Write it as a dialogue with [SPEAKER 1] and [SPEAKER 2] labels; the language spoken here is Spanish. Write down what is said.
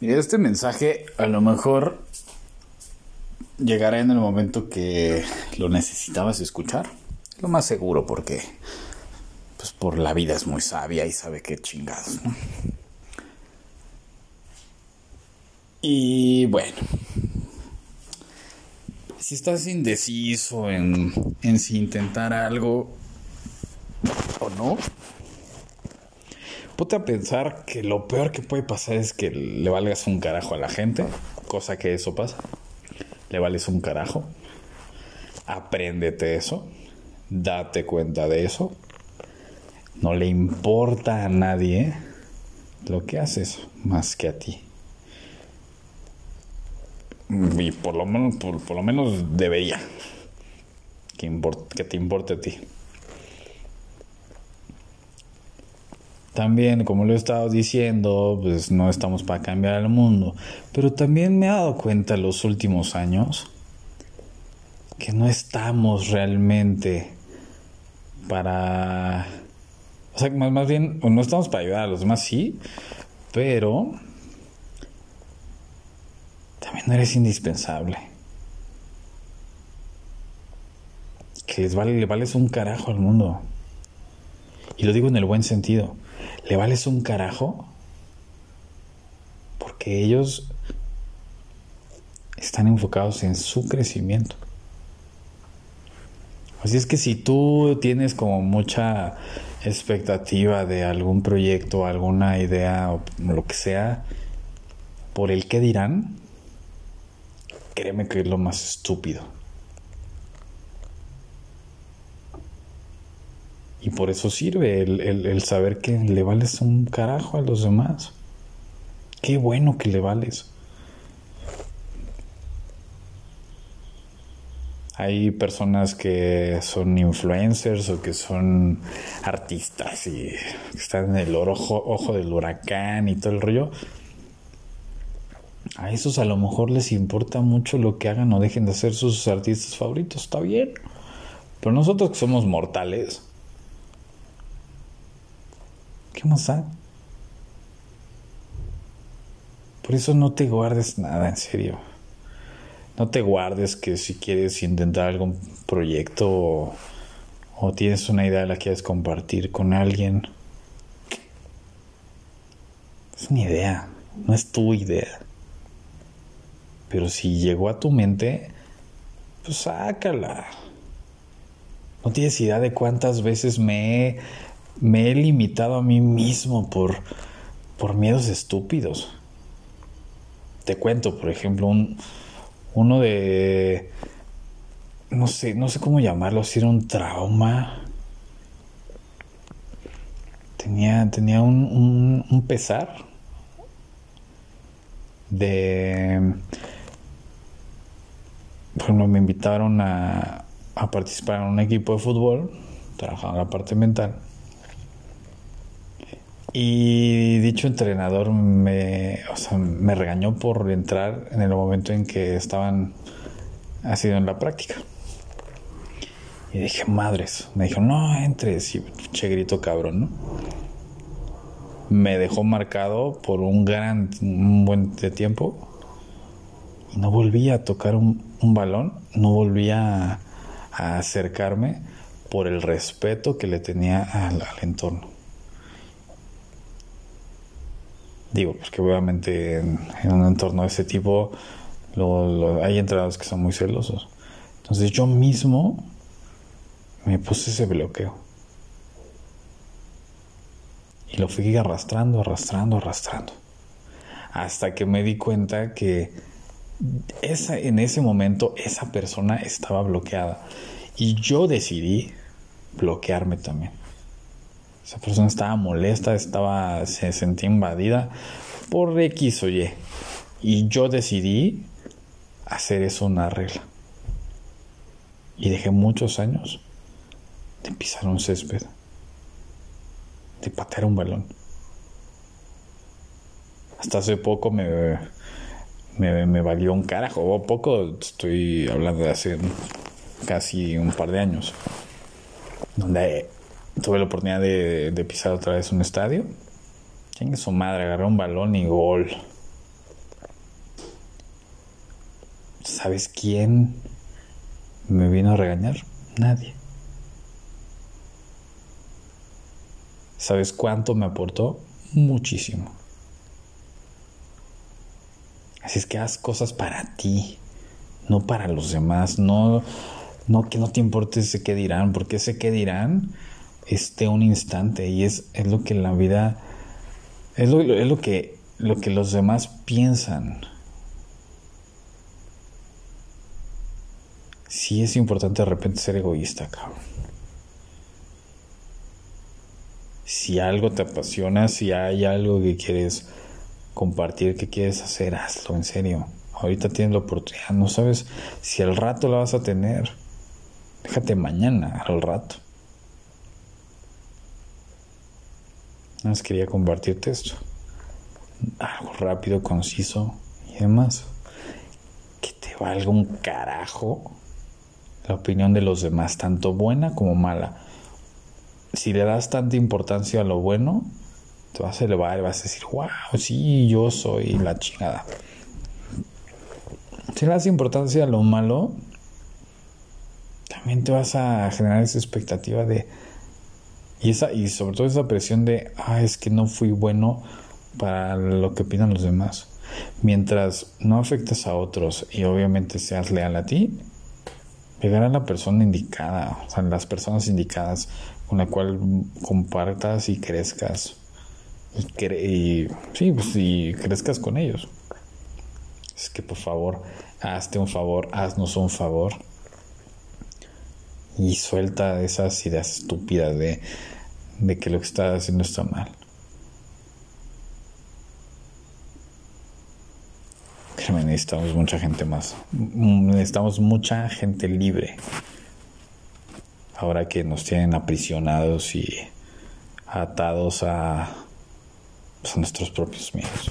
[SPEAKER 1] Mira, este mensaje a lo mejor llegará en el momento que lo necesitabas escuchar. Lo más seguro porque pues por la vida es muy sabia y sabe qué chingados, ¿no? Y bueno, si estás indeciso en, en si intentar algo o no, ponte a pensar que lo peor que puede pasar es que le valgas un carajo a la gente, cosa que eso pasa. Le vales un carajo. Apréndete eso. Date cuenta de eso. No le importa a nadie lo que haces más que a ti. Y por lo menos, por, lo menos debería que, que te importe a ti. También, como lo he estado diciendo, pues no estamos para cambiar el mundo. Pero también me he dado cuenta en los últimos años que no estamos realmente para... O sea, más, más bien, no estamos para ayudar a los demás, sí, pero también no eres indispensable. Que les vale, le vales un carajo al mundo. Y lo digo en el buen sentido. Le vales un carajo porque ellos están enfocados en su crecimiento. Así es que si tú tienes como mucha expectativa de algún proyecto, alguna idea o lo que sea, por el que dirán, créeme que es lo más estúpido. Por eso sirve el, saber que le vales un carajo a los demás. Qué bueno que le vales. Hay personas que son influencers o que son artistas y están en el ojo, ojo del huracán y todo el rollo a esos a lo mejor les importa mucho lo que hagan o dejen de ser sus artistas favoritos, está bien. Pero nosotros que somos mortales, ¿qué más da? Por eso no te guardes nada, en serio. No te guardes que si quieres intentar algún proyecto o, tienes una idea la quieres compartir con alguien. Es una idea, no es tu idea. Pero si llegó a tu mente, pues sácala. No tienes idea de cuántas veces me he, me he limitado a mí mismo por, por miedos estúpidos. Te cuento, por ejemplo, un, uno de... No sé, no sé cómo llamarlo, si era un trauma. Tenía, tenía un, un, pesar de por ejemplo, me invitaron a, participar en un equipo de fútbol, trabajando en la parte mental. Y dicho entrenador me, me regañó por entrar en el momento en que estaban haciendo en la práctica. Y dije, madres. Me dijo, no entres. Y che grito cabrón, ¿no? Me dejó marcado por un gran, un buen tiempo y no volví a tocar un, balón, no volví a, acercarme por el respeto que le tenía al, entorno. Digo, porque obviamente en, un entorno de ese tipo hay entradas que son muy celosos. Entonces yo mismo me puse ese bloqueo. Y lo fui arrastrando, arrastrando, arrastrando. Hasta que me di cuenta que en ese momento esa persona estaba bloqueada y yo decidí bloquearme también. Esa persona estaba molesta, estaba, se sentía invadida por X o Y. Y yo decidí hacer eso una regla. Y dejé muchos años de pisar un césped, de patear un balón. Hasta hace poco me, me, valió un carajo. O poco, estoy hablando de hace casi un par de años, donde tuve la oportunidad de, pisar otra vez un estadio. Tenga su madre, agarré un balón y gol. ¿Sabes quién me vino a regañar? Nadie. ¿Sabes cuánto me aportó? Muchísimo. Así es que haz cosas para ti, no para los demás, no, no que no te importe ese qué dirán, porque ese qué dirán esté un instante y es, es lo que la vida, es lo, es lo, que, lo que los demás piensan. Sí es importante de repente ser egoísta, cabrón. Si algo te apasiona, si hay algo que quieres compartir, que quieres hacer, hazlo en serio. Ahorita tienes la oportunidad, no sabes si al rato la vas a tener. Déjate mañana, al rato. Nada quería compartirte esto. Algo rápido, conciso y demás. Que te valga un carajo la opinión de los demás, tanto buena como mala si le das tanta importancia a lo bueno, te vas a elevar y vas a decir, wow, sí, yo soy la chingada. Si le das importancia a lo malo, también te vas a generar esa expectativa de y esa y sobre todo esa presión de ah es que no fui bueno para lo que opinan los demás mientras no afectes a otros y obviamente seas leal a ti llegará a la persona indicada o sea las personas indicadas con la cual compartas y crezcas y, sí, pues, y crezcas con ellos. Es que por favor, hazte un favor, haznos un favor y suelta esas ideas estúpidas de, de que lo que estás haciendo está mal. Créeme, necesitamos mucha gente más. Necesitamos mucha gente libre ahora que nos tienen aprisionados y atados a, pues, a nuestros propios miedos.